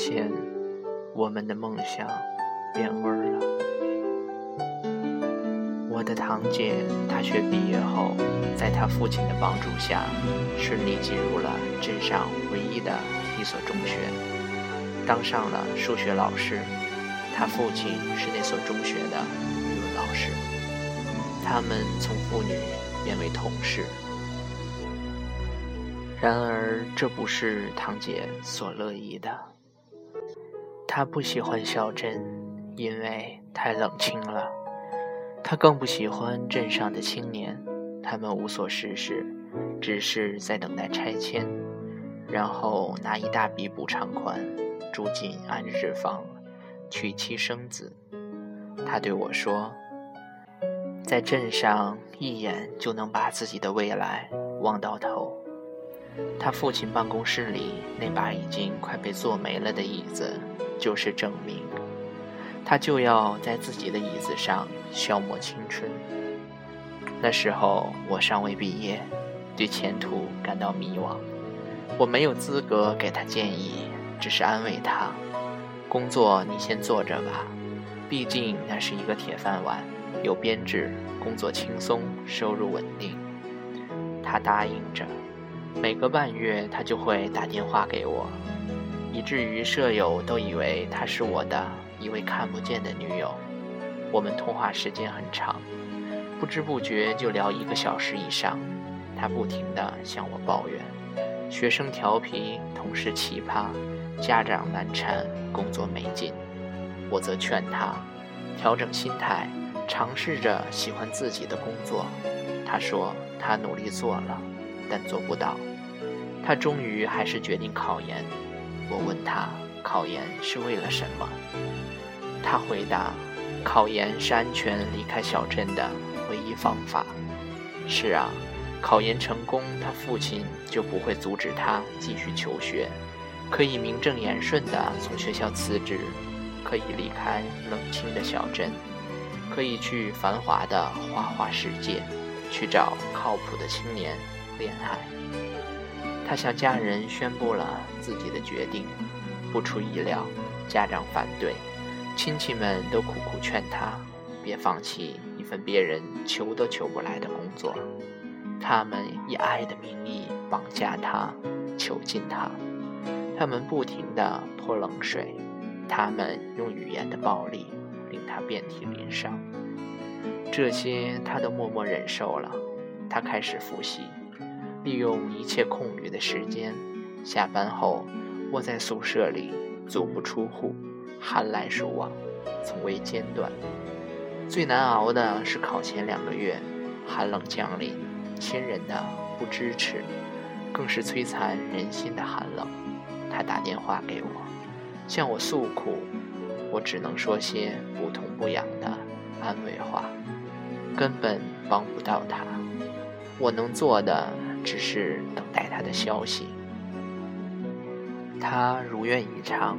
现，我们的梦想变味儿了？我的堂姐大学毕业后，在她父亲的帮助下，顺利进入了镇上唯一的一所中学，当上了数学老师。她父亲是那所中学的语文老师，他们从父女变为同事。然而，这不是堂姐所乐意的。他不喜欢小镇，因为太冷清了。他更不喜欢镇上的青年，他们无所事事，只是在等待拆迁，然后拿一大笔补偿款住进安置房，娶妻生子。他对我说：“在镇上，一眼就能把自己的未来望到头。”他父亲办公室里那把已经快被坐没了的椅子，就是证明。他就要在自己的椅子上消磨青春。那时候我尚未毕业，对前途感到迷惘。我没有资格给他建议，只是安慰他：工作你先做着吧，毕竟那是一个铁饭碗，有编制，工作轻松，收入稳定。他答应着。每个半月，他就会打电话给我，以至于舍友都以为他是我的一位看不见的女友。我们通话时间很长，不知不觉就聊一个小时以上。他不停地向我抱怨：学生调皮，同事奇葩，家长难缠，工作没劲。我则劝他调整心态，尝试着喜欢自己的工作。他说他努力做了。但做不到，他终于还是决定考研。我问他考研是为了什么，他回答：考研是安全离开小镇的唯一方法。是啊，考研成功，他父亲就不会阻止他继续求学，可以名正言顺地从学校辞职，可以离开冷清的小镇，可以去繁华的花花世界，去找靠谱的青年。恋爱，他向家人宣布了自己的决定。不出意料，家长反对，亲戚们都苦苦劝他别放弃一份别人求都求不来的工作。他们以爱的名义绑架他，囚禁他。他们不停地泼冷水，他们用语言的暴力令他遍体鳞伤。这些他都默默忍受了。他开始复习。利用一切空余的时间，下班后窝在宿舍里，足不出户，寒来暑往，从未间断。最难熬的是考前两个月，寒冷降临，亲人的不支持，更是摧残人心的寒冷。他打电话给我，向我诉苦，我只能说些不痛不痒的安慰话，根本帮不到他。我能做的。只是等待他的消息。他如愿以偿，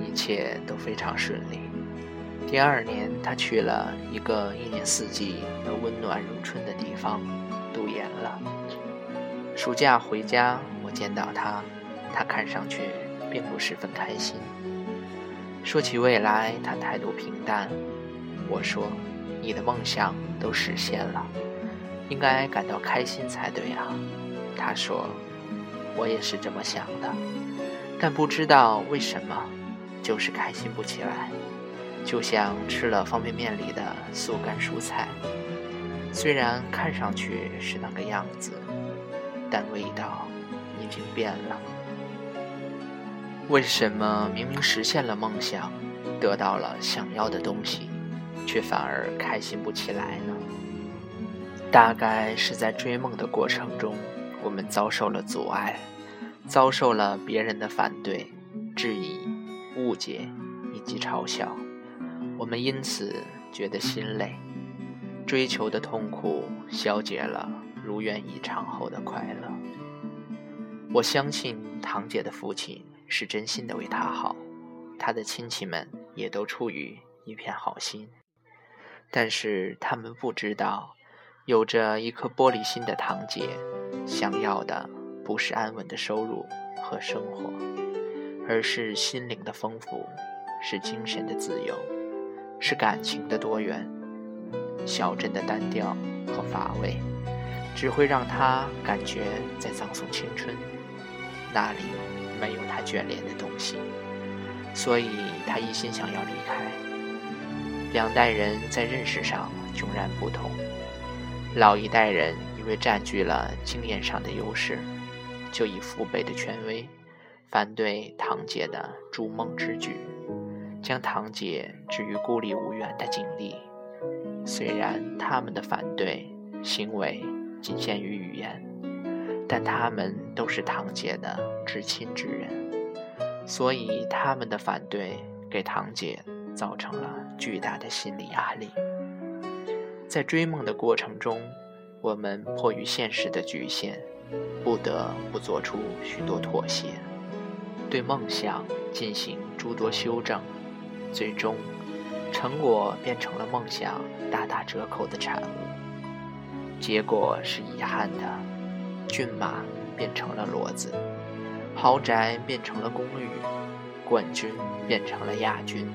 一切都非常顺利。第二年，他去了一个一年四季都温暖如春的地方，读研了。暑假回家，我见到他，他看上去并不十分开心。说起未来，他态度平淡。我说：“你的梦想都实现了。”应该感到开心才对啊，他说：“我也是这么想的，但不知道为什么，就是开心不起来，就像吃了方便面里的速干蔬菜，虽然看上去是那个样子，但味道已经变了。为什么明明实现了梦想，得到了想要的东西，却反而开心不起来呢？”大概是在追梦的过程中，我们遭受了阻碍，遭受了别人的反对、质疑、误解以及嘲笑，我们因此觉得心累。追求的痛苦消解了，如愿以偿后的快乐。我相信堂姐的父亲是真心的为她好，她的亲戚们也都出于一片好心，但是他们不知道。有着一颗玻璃心的堂姐，想要的不是安稳的收入和生活，而是心灵的丰富，是精神的自由，是感情的多元。小镇的单调和乏味，只会让她感觉在葬送青春，那里没有她眷恋的东西，所以她一心想要离开。两代人在认识上迥然不同。老一代人因为占据了经验上的优势，就以父辈的权威反对堂姐的逐梦之举，将堂姐置于孤立无援的境地。虽然他们的反对行为仅限于语言，但他们都是堂姐的至亲之人，所以他们的反对给堂姐造成了巨大的心理压力。在追梦的过程中，我们迫于现实的局限，不得不做出许多妥协，对梦想进行诸多修正，最终，成果变成了梦想大打折扣的产物。结果是遗憾的，骏马变成了骡子，豪宅变成了公寓，冠军变成了亚军，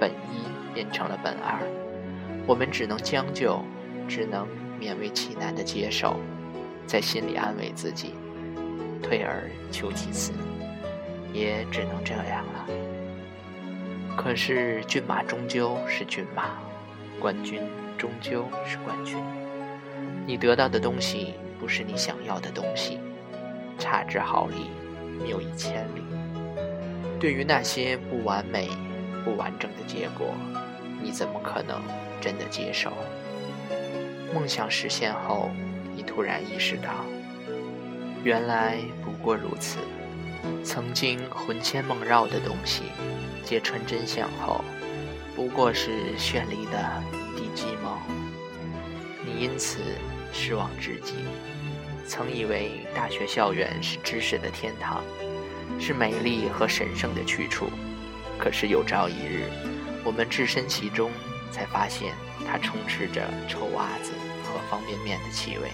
本一变成了本二。我们只能将就，只能勉为其难的接受，在心里安慰自己，退而求其次，也只能这样了。可是骏马终究是骏马，冠军终究是冠军。你得到的东西不是你想要的东西，差之毫厘，谬以千里。对于那些不完美、不完整的结果，你怎么可能？真的接受，梦想实现后，你突然意识到，原来不过如此。曾经魂牵梦绕的东西，揭穿真相后，不过是绚丽的一地鸡毛。你因此失望至极。曾以为大学校园是知识的天堂，是美丽和神圣的去处，可是有朝一日，我们置身其中。才发现，它充斥着臭袜子和方便面的气味。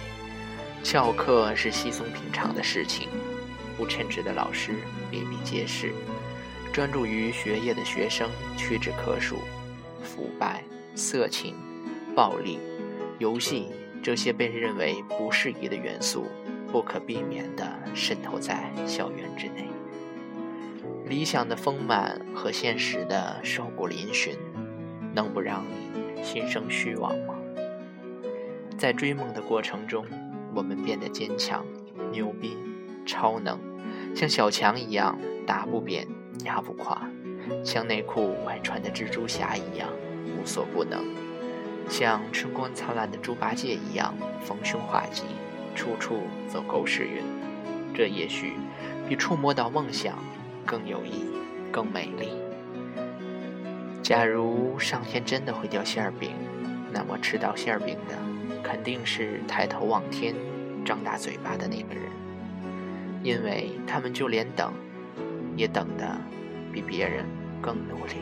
翘课是稀松平常的事情，不称职的老师比比皆是，专注于学业的学生屈指可数。腐败、色情、暴力、游戏这些被认为不适宜的元素，不可避免地渗透在校园之内。理想的丰满和现实的瘦骨嶙峋。能不让你心生虚妄吗？在追梦的过程中，我们变得坚强、牛逼、超能，像小强一样打不扁、压不垮，像内裤外穿的蜘蛛侠一样无所不能，像春光灿烂的猪八戒一样逢凶化吉，处处走狗屎运。这也许比触摸到梦想更有意义、更美丽。假如上天真的会掉馅儿饼，那么吃到馅儿饼的肯定是抬头望天、张大嘴巴的那个人，因为他们就连等，也等的比别人更努力。